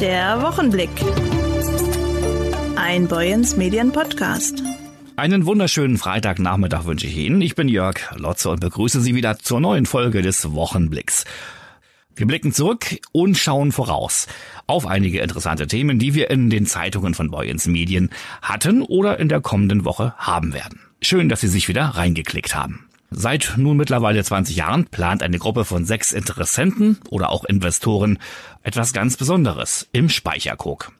Der Wochenblick. Ein Boyens Medien Podcast. Einen wunderschönen Freitagnachmittag wünsche ich Ihnen. Ich bin Jörg Lotze und begrüße Sie wieder zur neuen Folge des Wochenblicks. Wir blicken zurück und schauen voraus auf einige interessante Themen, die wir in den Zeitungen von Boyens Medien hatten oder in der kommenden Woche haben werden. Schön, dass Sie sich wieder reingeklickt haben. Seit nun mittlerweile 20 Jahren plant eine Gruppe von sechs Interessenten oder auch Investoren etwas ganz Besonderes im Speicherkog.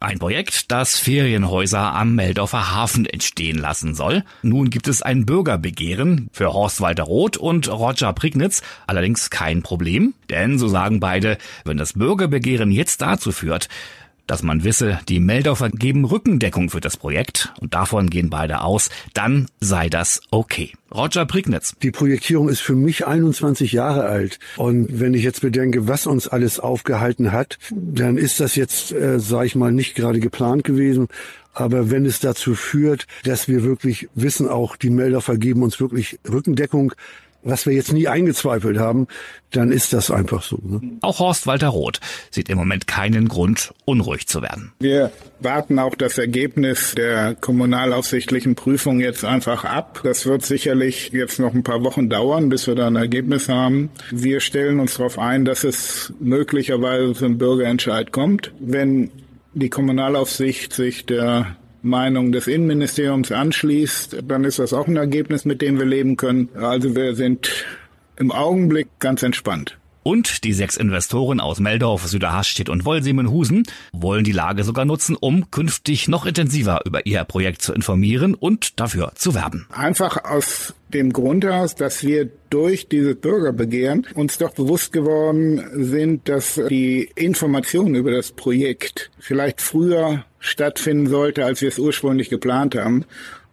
Ein Projekt, das Ferienhäuser am Meldorfer Hafen entstehen lassen soll. Nun gibt es ein Bürgerbegehren für Horst Walter Roth und Roger Prignitz, allerdings kein Problem, denn so sagen beide, wenn das Bürgerbegehren jetzt dazu führt, dass man wisse, die Meldorfer geben Rückendeckung für das Projekt und davon gehen beide aus, dann sei das okay. Roger Prignitz. Die Projektierung ist für mich 21 Jahre alt. Und wenn ich jetzt bedenke, was uns alles aufgehalten hat, dann ist das jetzt, äh, sage ich mal, nicht gerade geplant gewesen. Aber wenn es dazu führt, dass wir wirklich wissen, auch die Meldorfer geben uns wirklich Rückendeckung, was wir jetzt nie eingezweifelt haben, dann ist das einfach so. Ne? Auch Horst Walter Roth sieht im Moment keinen Grund, unruhig zu werden. Wir warten auch das Ergebnis der kommunalaufsichtlichen Prüfung jetzt einfach ab. Das wird sicherlich jetzt noch ein paar Wochen dauern, bis wir da ein Ergebnis haben. Wir stellen uns darauf ein, dass es möglicherweise zum Bürgerentscheid kommt. Wenn die Kommunalaufsicht sich der Meinung des Innenministeriums anschließt, dann ist das auch ein Ergebnis, mit dem wir leben können. Also wir sind im Augenblick ganz entspannt. Und die sechs Investoren aus Meldorf, Süderhastedt und Wollsemenhusen wollen die Lage sogar nutzen, um künftig noch intensiver über ihr Projekt zu informieren und dafür zu werben. Einfach aus dem Grund aus, dass wir durch dieses Bürgerbegehren uns doch bewusst geworden sind, dass die Informationen über das Projekt vielleicht früher stattfinden sollte, als wir es ursprünglich geplant haben.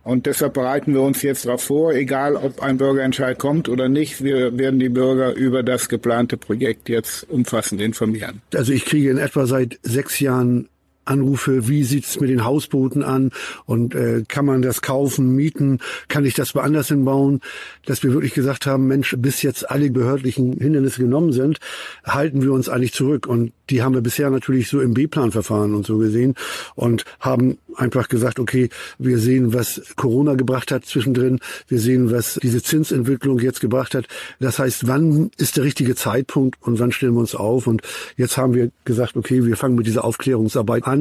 Und deshalb bereiten wir uns jetzt darauf vor, egal ob ein Bürgerentscheid kommt oder nicht, wir werden die Bürger über das geplante Projekt jetzt umfassend informieren. Also ich kriege in etwa seit sechs Jahren Anrufe, wie sieht's mit den Hausbooten an und äh, kann man das kaufen, mieten, kann ich das woanders hinbauen, dass wir wirklich gesagt haben, Mensch, bis jetzt alle behördlichen Hindernisse genommen sind, halten wir uns eigentlich zurück. Und die haben wir bisher natürlich so im B-Plan-Verfahren und so gesehen und haben einfach gesagt, okay, wir sehen, was Corona gebracht hat zwischendrin, wir sehen, was diese Zinsentwicklung jetzt gebracht hat. Das heißt, wann ist der richtige Zeitpunkt und wann stellen wir uns auf? Und jetzt haben wir gesagt, okay, wir fangen mit dieser Aufklärungsarbeit an,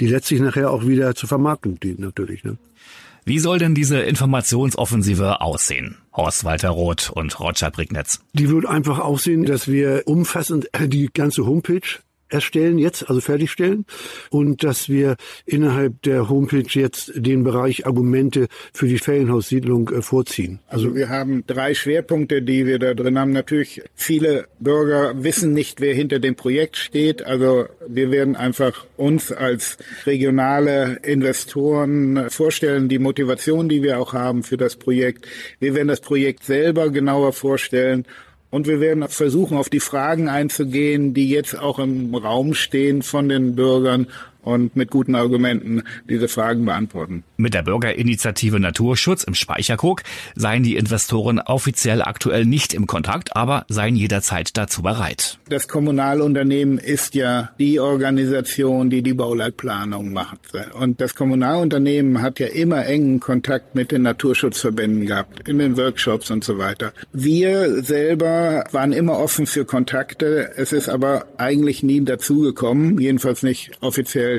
die letztlich nachher auch wieder zur Vermarktung dient natürlich. Ne? Wie soll denn diese Informationsoffensive aussehen? Horst Walter Roth und Roger Prignitz. Die wird einfach aussehen, dass wir umfassend die ganze Homepage erstellen jetzt, also fertigstellen und dass wir innerhalb der Homepage jetzt den Bereich Argumente für die Ferienhaussiedlung äh, vorziehen. Also wir haben drei Schwerpunkte, die wir da drin haben. Natürlich viele Bürger wissen nicht, wer hinter dem Projekt steht. Also wir werden einfach uns als regionale Investoren vorstellen, die Motivation, die wir auch haben für das Projekt. Wir werden das Projekt selber genauer vorstellen und wir werden versuchen, auf die Fragen einzugehen, die jetzt auch im Raum stehen von den Bürgern und mit guten Argumenten diese Fragen beantworten. Mit der Bürgerinitiative Naturschutz im Speicherkog seien die Investoren offiziell aktuell nicht im Kontakt, aber seien jederzeit dazu bereit. Das Kommunalunternehmen ist ja die Organisation, die die Bauleitplanung macht. Und das Kommunalunternehmen hat ja immer engen Kontakt mit den Naturschutzverbänden gehabt, in den Workshops und so weiter. Wir selber waren immer offen für Kontakte. Es ist aber eigentlich nie dazugekommen, jedenfalls nicht offiziell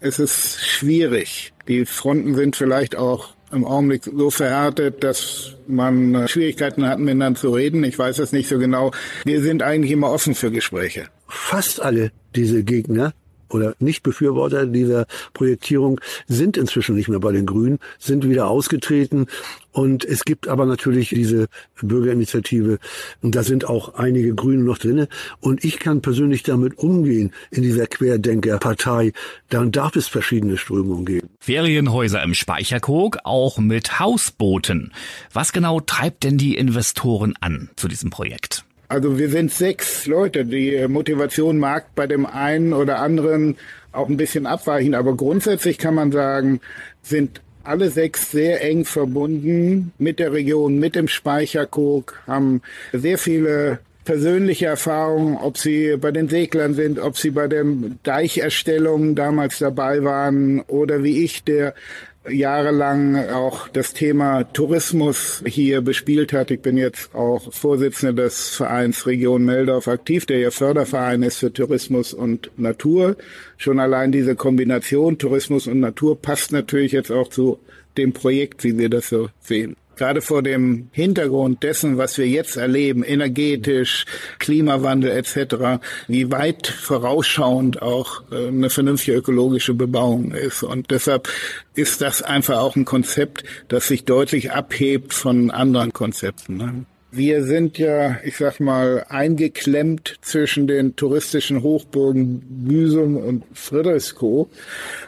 es ist schwierig. Die Fronten sind vielleicht auch im Augenblick so verhärtet, dass man äh, Schwierigkeiten hat, miteinander zu reden. Ich weiß es nicht so genau. Wir sind eigentlich immer offen für Gespräche. Fast alle diese Gegner oder Nicht-Befürworter dieser Projektierung sind inzwischen nicht mehr bei den Grünen, sind wieder ausgetreten. Und es gibt aber natürlich diese Bürgerinitiative und da sind auch einige Grüne noch drinne. Und ich kann persönlich damit umgehen in dieser Querdenkerpartei. Dann darf es verschiedene Strömungen geben. Ferienhäuser im Speicherkog, auch mit Hausbooten. Was genau treibt denn die Investoren an zu diesem Projekt? Also wir sind sechs Leute. Die Motivation mag bei dem einen oder anderen auch ein bisschen abweichen, aber grundsätzlich kann man sagen, sind alle sechs sehr eng verbunden mit der Region, mit dem Speicherkog, haben sehr viele persönliche Erfahrungen, ob Sie bei den Seglern sind, ob Sie bei der Deicherstellung damals dabei waren oder wie ich, der jahrelang auch das Thema Tourismus hier bespielt hat. Ich bin jetzt auch Vorsitzender des Vereins Region Meldorf aktiv, der ja Förderverein ist für Tourismus und Natur. Schon allein diese Kombination Tourismus und Natur passt natürlich jetzt auch zu dem Projekt, wie wir das so sehen gerade vor dem Hintergrund dessen, was wir jetzt erleben, energetisch, Klimawandel etc., wie weit vorausschauend auch äh, eine vernünftige ökologische Bebauung ist. Und deshalb ist das einfach auch ein Konzept, das sich deutlich abhebt von anderen Konzepten. Ne? Wir sind ja, ich sag mal, eingeklemmt zwischen den touristischen Hochburgen Büsum und Friedrichskoog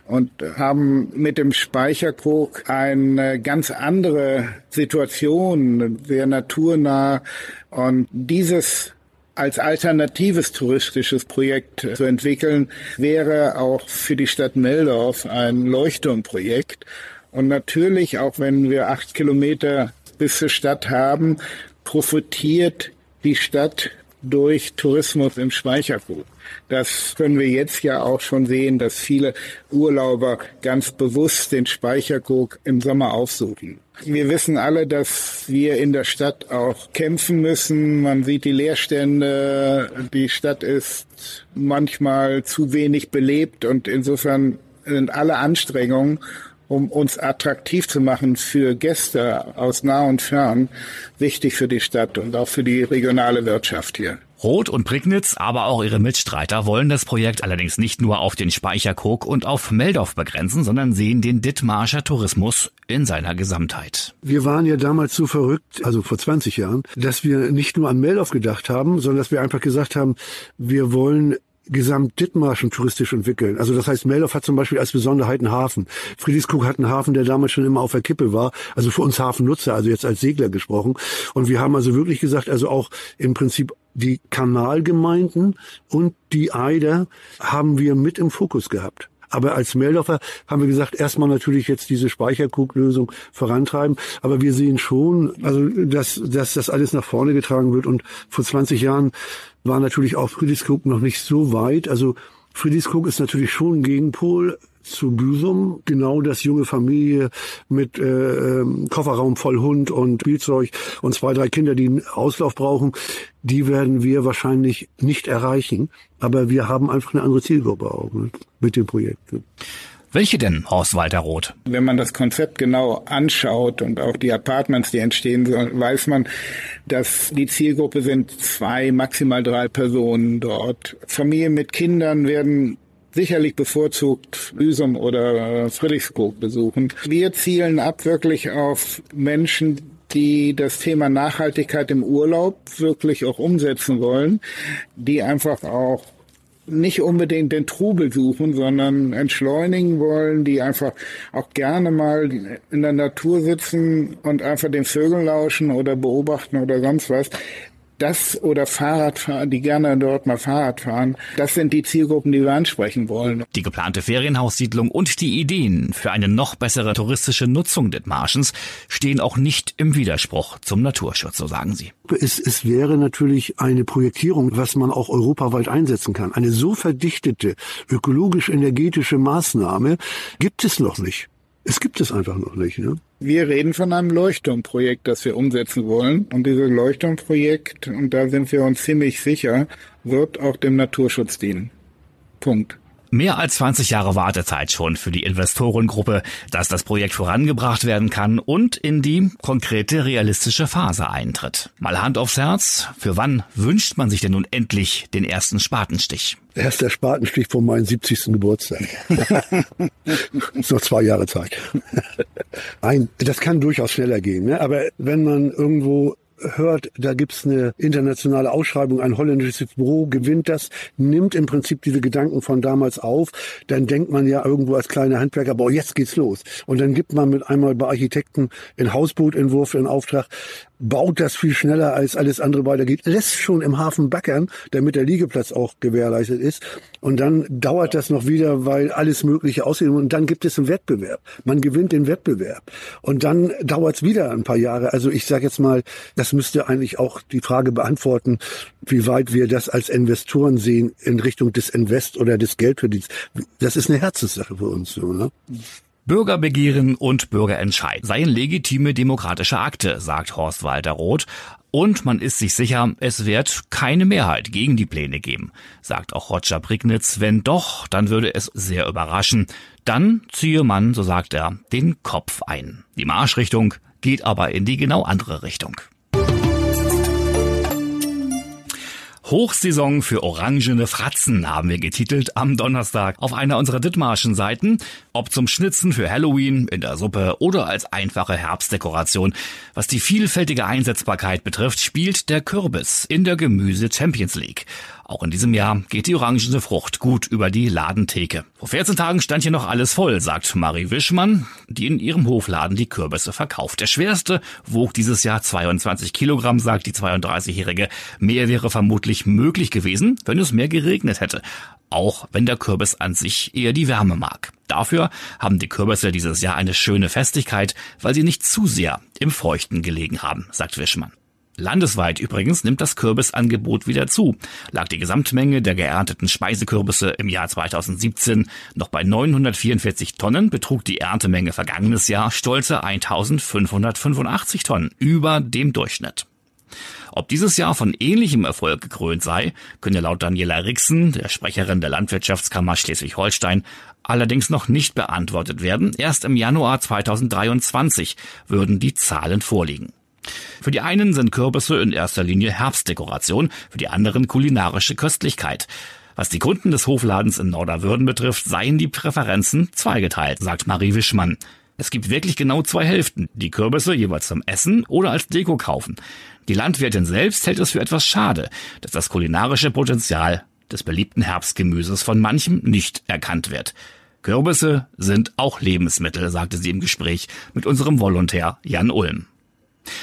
und haben mit dem Speicherkrog eine ganz andere Situation, sehr naturnah. Und dieses als alternatives touristisches Projekt zu entwickeln, wäre auch für die Stadt Meldorf ein Leuchtturmprojekt. Und natürlich, auch wenn wir acht Kilometer bis zur Stadt haben, profitiert die Stadt durch Tourismus im Speichergut. Das können wir jetzt ja auch schon sehen, dass viele Urlauber ganz bewusst den Speicherkrug im Sommer aufsuchen. Wir wissen alle, dass wir in der Stadt auch kämpfen müssen. Man sieht die Leerstände. Die Stadt ist manchmal zu wenig belebt und insofern sind alle Anstrengungen um uns attraktiv zu machen für Gäste aus nah und fern, wichtig für die Stadt und auch für die regionale Wirtschaft hier. Rot und Prignitz, aber auch ihre Mitstreiter wollen das Projekt allerdings nicht nur auf den Speicherkog und auf Meldorf begrenzen, sondern sehen den Dithmarscher Tourismus in seiner Gesamtheit. Wir waren ja damals so verrückt, also vor 20 Jahren, dass wir nicht nur an Meldorf gedacht haben, sondern dass wir einfach gesagt haben, wir wollen gesamt Dithmarschen touristisch entwickeln. Also das heißt, Meldorf hat zum Beispiel als Besonderheit einen Hafen. Friedrichskoog hat einen Hafen, der damals schon immer auf der Kippe war. Also für uns Hafennutzer, also jetzt als Segler gesprochen. Und wir haben also wirklich gesagt, also auch im Prinzip die Kanalgemeinden und die Eider haben wir mit im Fokus gehabt. Aber als Meldorfer haben wir gesagt, erstmal natürlich jetzt diese Speicherkuglösung vorantreiben. Aber wir sehen schon, also dass, dass das alles nach vorne getragen wird. Und vor 20 Jahren war natürlich auch Friedrichskoog noch nicht so weit. Also Friedrichskoog ist natürlich schon ein Gegenpol zu Büsum. Genau das junge Familie mit äh, ähm, Kofferraum voll Hund und Spielzeug und zwei, drei Kinder, die einen Auslauf brauchen, die werden wir wahrscheinlich nicht erreichen. Aber wir haben einfach eine andere Zielgruppe auch ne, mit dem Projekt. Welche denn, Horst Walter Roth? Wenn man das Konzept genau anschaut und auch die Apartments, die entstehen sollen, weiß man, dass die Zielgruppe sind zwei, maximal drei Personen dort. Familien mit Kindern werden sicherlich bevorzugt Büsum oder Friedrichskoog besuchen. Wir zielen ab wirklich auf Menschen, die das Thema Nachhaltigkeit im Urlaub wirklich auch umsetzen wollen, die einfach auch nicht unbedingt den Trubel suchen, sondern entschleunigen wollen, die einfach auch gerne mal in der Natur sitzen und einfach den Vögeln lauschen oder beobachten oder sonst was das oder Fahrradfahren, die gerne dort mal Fahrrad fahren, das sind die Zielgruppen, die wir ansprechen wollen. Die geplante Ferienhaussiedlung und die Ideen für eine noch bessere touristische Nutzung des Marschens stehen auch nicht im Widerspruch zum Naturschutz, so sagen sie. Es, es wäre natürlich eine Projektierung, was man auch europaweit einsetzen kann. Eine so verdichtete ökologisch-energetische Maßnahme gibt es noch nicht. Es gibt es einfach noch nicht. Ne? Wir reden von einem Leuchtturmprojekt, das wir umsetzen wollen. Und dieses Leuchtturmprojekt, und da sind wir uns ziemlich sicher, wird auch dem Naturschutz dienen. Punkt. Mehr als 20 Jahre Wartezeit schon für die Investorengruppe, dass das Projekt vorangebracht werden kann und in die konkrete realistische Phase eintritt. Mal Hand aufs Herz, für wann wünscht man sich denn nun endlich den ersten Spatenstich? Erst der Spatenstich vor meinem 70. Geburtstag. noch zwei Jahre Zeit. Ein, das kann durchaus schneller gehen, ne? aber wenn man irgendwo hört, da gibt's eine internationale Ausschreibung, ein holländisches Büro gewinnt das, nimmt im Prinzip diese Gedanken von damals auf, dann denkt man ja irgendwo als kleiner Handwerker, boah, jetzt geht's los. Und dann gibt man mit einmal bei Architekten einen Hausbootentwurf in Auftrag. Baut das viel schneller als alles andere weitergeht, lässt schon im Hafen backern, damit der Liegeplatz auch gewährleistet ist. Und dann dauert das noch wieder, weil alles Mögliche aussieht. Und dann gibt es einen Wettbewerb. Man gewinnt den Wettbewerb. Und dann dauert es wieder ein paar Jahre. Also ich sage jetzt mal, das müsste eigentlich auch die Frage beantworten, wie weit wir das als Investoren sehen in Richtung des Invest oder des Geldkredits. Das ist eine Herzenssache für uns. So, ne? Bürgerbegehren und Bürgerentscheid seien legitime demokratische Akte, sagt Horst Walter Roth. Und man ist sich sicher, es wird keine Mehrheit gegen die Pläne geben, sagt auch Roger Prignitz. Wenn doch, dann würde es sehr überraschen. Dann ziehe man, so sagt er, den Kopf ein. Die Marschrichtung geht aber in die genau andere Richtung. Hochsaison für orangene Fratzen haben wir getitelt am Donnerstag auf einer unserer Dithmarschen Seiten. Ob zum Schnitzen für Halloween, in der Suppe oder als einfache Herbstdekoration. Was die vielfältige Einsetzbarkeit betrifft, spielt der Kürbis in der Gemüse Champions League. Auch in diesem Jahr geht die orangene Frucht gut über die Ladentheke. Vor 14 Tagen stand hier noch alles voll, sagt Marie Wischmann, die in ihrem Hofladen die Kürbisse verkauft. Der schwerste wog dieses Jahr 22 Kilogramm, sagt die 32-Jährige. Mehr wäre vermutlich möglich gewesen, wenn es mehr geregnet hätte. Auch wenn der Kürbis an sich eher die Wärme mag. Dafür haben die Kürbisse dieses Jahr eine schöne Festigkeit, weil sie nicht zu sehr im Feuchten gelegen haben, sagt Wischmann. Landesweit übrigens nimmt das Kürbisangebot wieder zu. Lag die Gesamtmenge der geernteten Speisekürbisse im Jahr 2017 noch bei 944 Tonnen, betrug die Erntemenge vergangenes Jahr stolze 1585 Tonnen über dem Durchschnitt. Ob dieses Jahr von ähnlichem Erfolg gekrönt sei, könne laut Daniela Rixen, der Sprecherin der Landwirtschaftskammer Schleswig-Holstein, allerdings noch nicht beantwortet werden. Erst im Januar 2023 würden die Zahlen vorliegen. Für die einen sind Kürbisse in erster Linie Herbstdekoration, für die anderen kulinarische Köstlichkeit. Was die Kunden des Hofladens in Norderwürden betrifft, seien die Präferenzen zweigeteilt, sagt Marie Wischmann. Es gibt wirklich genau zwei Hälften, die Kürbisse jeweils zum Essen oder als Deko kaufen. Die Landwirtin selbst hält es für etwas schade, dass das kulinarische Potenzial des beliebten Herbstgemüses von manchem nicht erkannt wird. Kürbisse sind auch Lebensmittel, sagte sie im Gespräch mit unserem Volontär Jan Ulm.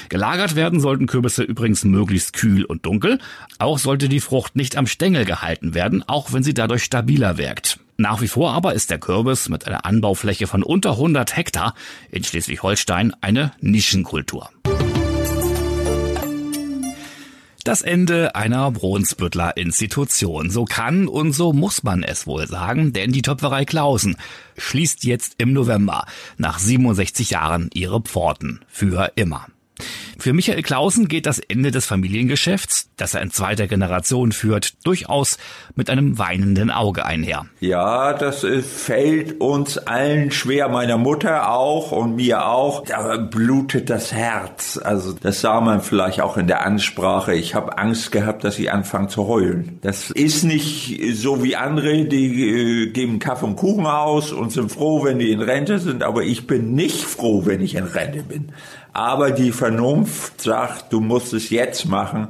Gelagert werden sollten Kürbisse übrigens möglichst kühl und dunkel. Auch sollte die Frucht nicht am Stängel gehalten werden, auch wenn sie dadurch stabiler wirkt. Nach wie vor aber ist der Kürbis mit einer Anbaufläche von unter 100 Hektar in Schleswig-Holstein eine Nischenkultur. Das Ende einer Brunsbüttler Institution. So kann und so muss man es wohl sagen, denn die Töpferei Klausen schließt jetzt im November nach 67 Jahren ihre Pforten für immer. Für Michael Clausen geht das Ende des Familiengeschäfts, das er in zweiter Generation führt, durchaus mit einem weinenden Auge einher. Ja, das fällt uns allen schwer, meiner Mutter auch und mir auch. Da blutet das Herz. Also das sah man vielleicht auch in der Ansprache. Ich habe Angst gehabt, dass sie anfangen zu heulen. Das ist nicht so wie andere, die äh, geben Kaffee und Kuchen aus und sind froh, wenn die in Rente sind. Aber ich bin nicht froh, wenn ich in Rente bin. Aber die Vernunft sagt, du musst es jetzt machen,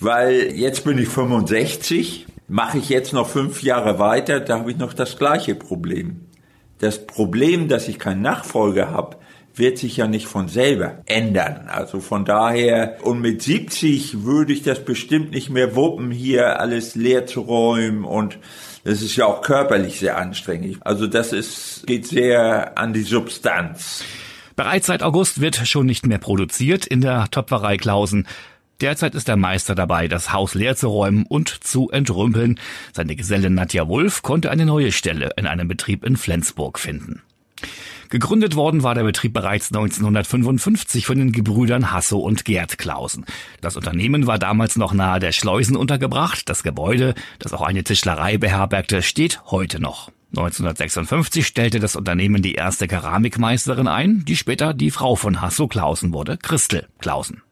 weil jetzt bin ich 65, mache ich jetzt noch fünf Jahre weiter, da habe ich noch das gleiche Problem. Das Problem, dass ich keinen Nachfolger habe, wird sich ja nicht von selber ändern. Also von daher, und mit 70 würde ich das bestimmt nicht mehr wuppen, hier alles leer zu räumen und das ist ja auch körperlich sehr anstrengend. Also das ist, geht sehr an die Substanz. Bereits seit August wird schon nicht mehr produziert in der Töpferei Klausen. Derzeit ist der Meister dabei, das Haus leer zu räumen und zu entrümpeln. Seine Gesellin Nadja Wolf konnte eine neue Stelle in einem Betrieb in Flensburg finden. Gegründet worden war der Betrieb bereits 1955 von den Gebrüdern Hasso und Gerd Klausen. Das Unternehmen war damals noch nahe der Schleusen untergebracht. Das Gebäude, das auch eine Tischlerei beherbergte, steht heute noch. 1956 stellte das Unternehmen die erste Keramikmeisterin ein, die später die Frau von Hasso Clausen wurde, Christel Clausen.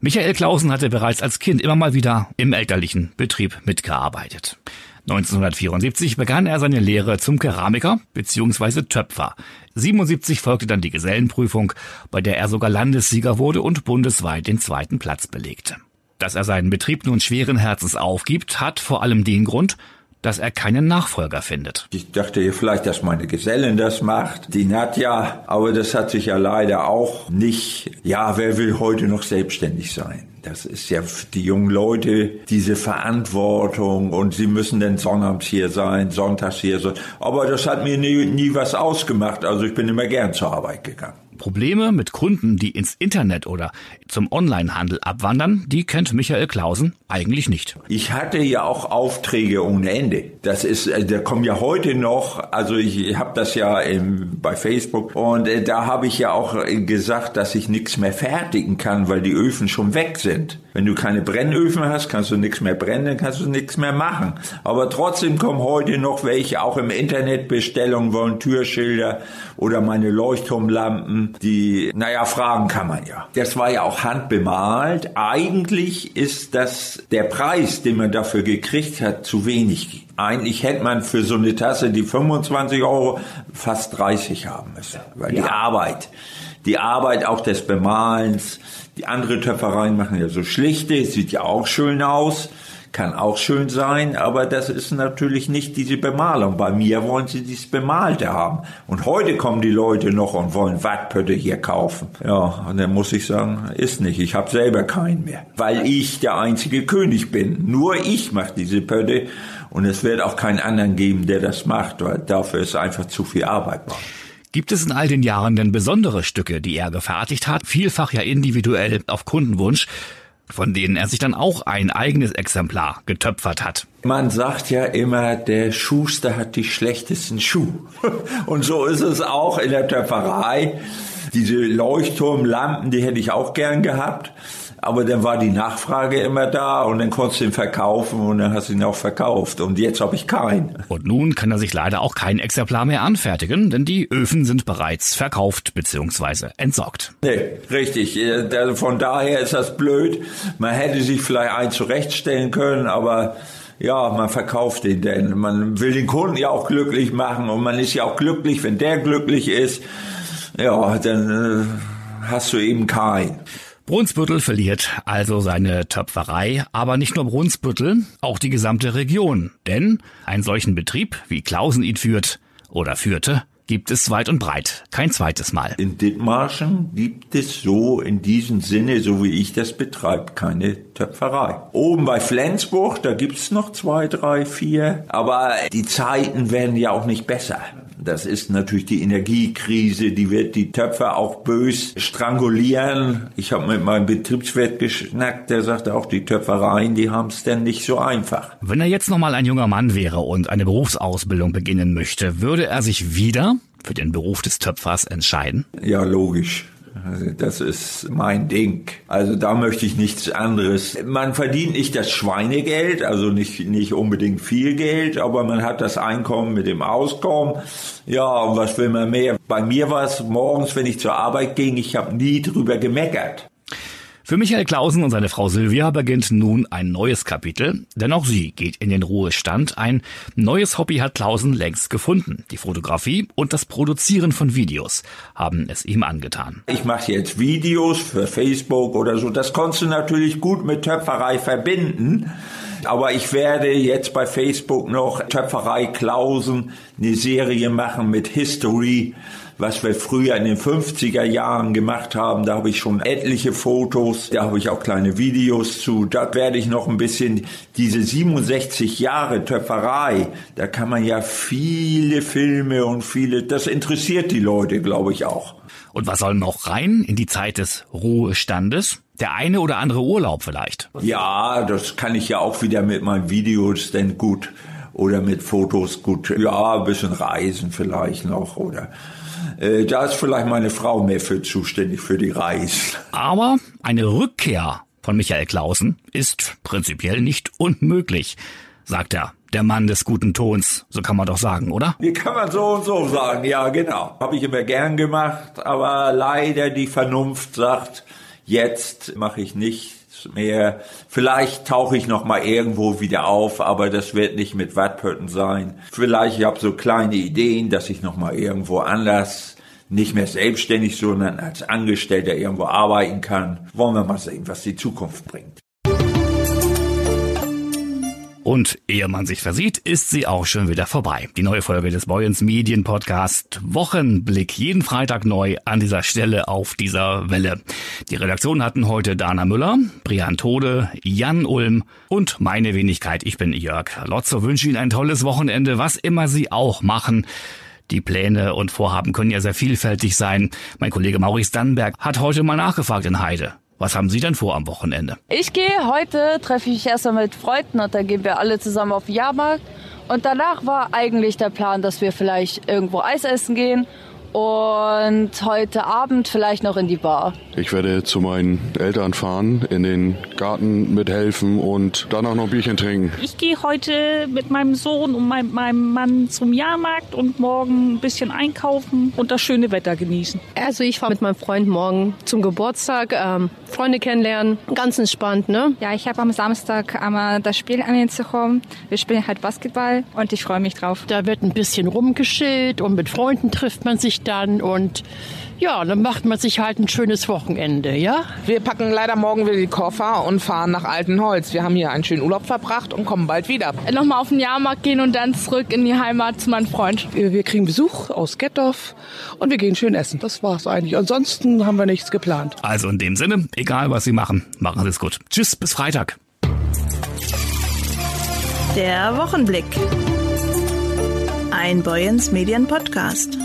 Michael Clausen hatte bereits als Kind immer mal wieder im elterlichen Betrieb mitgearbeitet. 1974 begann er seine Lehre zum Keramiker bzw. Töpfer. 77 folgte dann die Gesellenprüfung, bei der er sogar Landessieger wurde und bundesweit den zweiten Platz belegte. Dass er seinen Betrieb nun schweren Herzens aufgibt, hat vor allem den Grund, dass er keinen Nachfolger findet. Ich dachte vielleicht, dass meine Gesellin das macht, die Nadja, aber das hat sich ja leider auch nicht, ja, wer will heute noch selbstständig sein? Das ist ja für die jungen Leute diese Verantwortung und sie müssen dann sonnabends hier sein, sonntags hier sein. Aber das hat mir nie, nie was ausgemacht. Also ich bin immer gern zur Arbeit gegangen. Probleme mit Kunden, die ins Internet oder zum Onlinehandel abwandern, die kennt Michael Klausen eigentlich nicht. Ich hatte ja auch Aufträge ohne Ende. Das ist, äh, da kommen ja heute noch, also ich habe das ja im, bei Facebook und äh, da habe ich ja auch gesagt, dass ich nichts mehr fertigen kann, weil die Öfen schon weg sind. Wenn du keine Brennöfen hast, kannst du nichts mehr brennen, kannst du nichts mehr machen. Aber trotzdem kommen heute noch welche, auch im Internet Bestellungen wollen Türschilder oder meine Leuchtturmlampen, die, naja, fragen kann man ja. Das war ja auch handbemalt. Eigentlich ist das der Preis, den man dafür gekriegt hat, zu wenig. Eigentlich hätte man für so eine Tasse, die 25 Euro, fast 30 haben müssen. Weil ja. die Arbeit, die Arbeit auch des Bemalens, die andere Töpfereien machen ja so schlichte, sieht ja auch schön aus, kann auch schön sein, aber das ist natürlich nicht diese Bemalung. Bei mir wollen sie dieses Bemalte haben. Und heute kommen die Leute noch und wollen Wattpötte hier kaufen. Ja, und dann muss ich sagen, ist nicht. Ich habe selber keinen mehr, weil ich der einzige König bin. Nur ich mache diese Pötte und es wird auch keinen anderen geben, der das macht, weil dafür ist einfach zu viel Arbeit. Machen. Gibt es in all den Jahren denn besondere Stücke, die er gefertigt hat, vielfach ja individuell auf Kundenwunsch, von denen er sich dann auch ein eigenes Exemplar getöpfert hat? Man sagt ja immer, der Schuster hat die schlechtesten Schuh. Und so ist es auch in der Töpferei. Diese Leuchtturmlampen, die hätte ich auch gern gehabt aber dann war die Nachfrage immer da und dann konntest du ihn verkaufen und dann hast du ihn auch verkauft und jetzt habe ich keinen. Und nun kann er sich leider auch kein Exemplar mehr anfertigen, denn die Öfen sind bereits verkauft bzw. entsorgt. Nee, richtig. Äh, von daher ist das blöd. Man hätte sich vielleicht einen zurechtstellen können, aber ja, man verkauft den denn. Man will den Kunden ja auch glücklich machen und man ist ja auch glücklich, wenn der glücklich ist. Ja, dann äh, hast du eben keinen. Brunsbüttel verliert also seine Töpferei, aber nicht nur Brunsbüttel, auch die gesamte Region. Denn einen solchen Betrieb, wie Klausen ihn führt oder führte, gibt es weit und breit. Kein zweites Mal. In Dithmarschen gibt es so in diesem Sinne, so wie ich das betreibe, keine Töpferei. Oben bei Flensburg, da gibt's noch zwei, drei, vier. Aber die Zeiten werden ja auch nicht besser. Das ist natürlich die Energiekrise, die wird die Töpfer auch bös strangulieren. Ich habe mit meinem Betriebswirt geschnackt, der sagte auch, die Töpfereien, die haben es denn nicht so einfach. Wenn er jetzt nochmal ein junger Mann wäre und eine Berufsausbildung beginnen möchte, würde er sich wieder für den Beruf des Töpfers entscheiden? Ja, logisch. Also das ist mein Ding. Also da möchte ich nichts anderes. Man verdient nicht das Schweinegeld, also nicht, nicht unbedingt viel Geld, aber man hat das Einkommen mit dem Auskommen. Ja, und was will man mehr? Bei mir war es morgens, wenn ich zur Arbeit ging, ich habe nie drüber gemeckert. Für Michael Klausen und seine Frau Sylvia beginnt nun ein neues Kapitel, denn auch sie geht in den Ruhestand. Ein neues Hobby hat Klausen längst gefunden. Die Fotografie und das Produzieren von Videos haben es ihm angetan. Ich mache jetzt Videos für Facebook oder so. Das konntest du natürlich gut mit Töpferei verbinden. Aber ich werde jetzt bei Facebook noch Töpferei Klausen eine Serie machen mit History was wir früher in den 50er Jahren gemacht haben. Da habe ich schon etliche Fotos, da habe ich auch kleine Videos zu. Da werde ich noch ein bisschen diese 67 Jahre Töpferei, da kann man ja viele Filme und viele, das interessiert die Leute, glaube ich auch. Und was soll noch rein in die Zeit des Ruhestandes? Der eine oder andere Urlaub vielleicht. Ja, das kann ich ja auch wieder mit meinen Videos denn gut oder mit Fotos gut. Ja, ein bisschen reisen vielleicht noch oder äh, da ist vielleicht meine Frau mehr für zuständig für die Reise. Aber eine Rückkehr von Michael Clausen ist prinzipiell nicht unmöglich, sagt er. Der Mann des guten Tons, so kann man doch sagen, oder? Wie kann man so und so sagen, ja genau. Habe ich immer gern gemacht, aber leider die Vernunft sagt, jetzt mache ich nichts mehr. Vielleicht tauche ich noch mal irgendwo wieder auf, aber das wird nicht mit Wattpötten sein. Vielleicht ich habe so kleine Ideen, dass ich noch mal irgendwo anders nicht mehr selbstständig, sondern als Angestellter irgendwo arbeiten kann. Wollen wir mal sehen, was die Zukunft bringt. Und ehe man sich versieht, ist sie auch schon wieder vorbei. Die neue Folge des Boyens Medien Podcast Wochenblick. Jeden Freitag neu an dieser Stelle auf dieser Welle. Die Redaktion hatten heute Dana Müller, Brian Tode, Jan Ulm und meine Wenigkeit. Ich bin Jörg Lotzo. Wünsche Ihnen ein tolles Wochenende, was immer Sie auch machen. Die Pläne und Vorhaben können ja sehr vielfältig sein. Mein Kollege Maurice Dannenberg hat heute mal nachgefragt in Heide. Was haben Sie denn vor am Wochenende? Ich gehe heute, treffe ich mich erstmal mit Freunden und dann gehen wir alle zusammen auf den Jahrmarkt. Und danach war eigentlich der Plan, dass wir vielleicht irgendwo Eis essen gehen und heute Abend vielleicht noch in die Bar. Ich werde zu meinen Eltern fahren, in den Garten mithelfen und danach noch ein Bierchen trinken. Ich gehe heute mit meinem Sohn und mein, meinem Mann zum Jahrmarkt und morgen ein bisschen einkaufen und das schöne Wetter genießen. Also ich fahre mit meinem Freund morgen zum Geburtstag, ähm, Freunde kennenlernen, ganz entspannt, ne? Ja, ich habe am Samstag einmal das Spiel angezogen. Wir spielen halt Basketball und ich freue mich drauf. Da wird ein bisschen rumgeschillt und mit Freunden trifft man sich dann und ja, dann macht man sich halt ein schönes Wochenende, ja? Wir packen leider morgen wieder die Koffer und fahren nach Altenholz. Wir haben hier einen schönen Urlaub verbracht und kommen bald wieder. Nochmal auf den Jahrmarkt gehen und dann zurück in die Heimat zu meinem Freund. Wir kriegen Besuch aus Gettorf und wir gehen schön essen. Das war's eigentlich. Ansonsten haben wir nichts geplant. Also in dem Sinne, egal was Sie machen, machen Sie es gut. Tschüss, bis Freitag. Der Wochenblick. Ein Boyens Medien Podcast.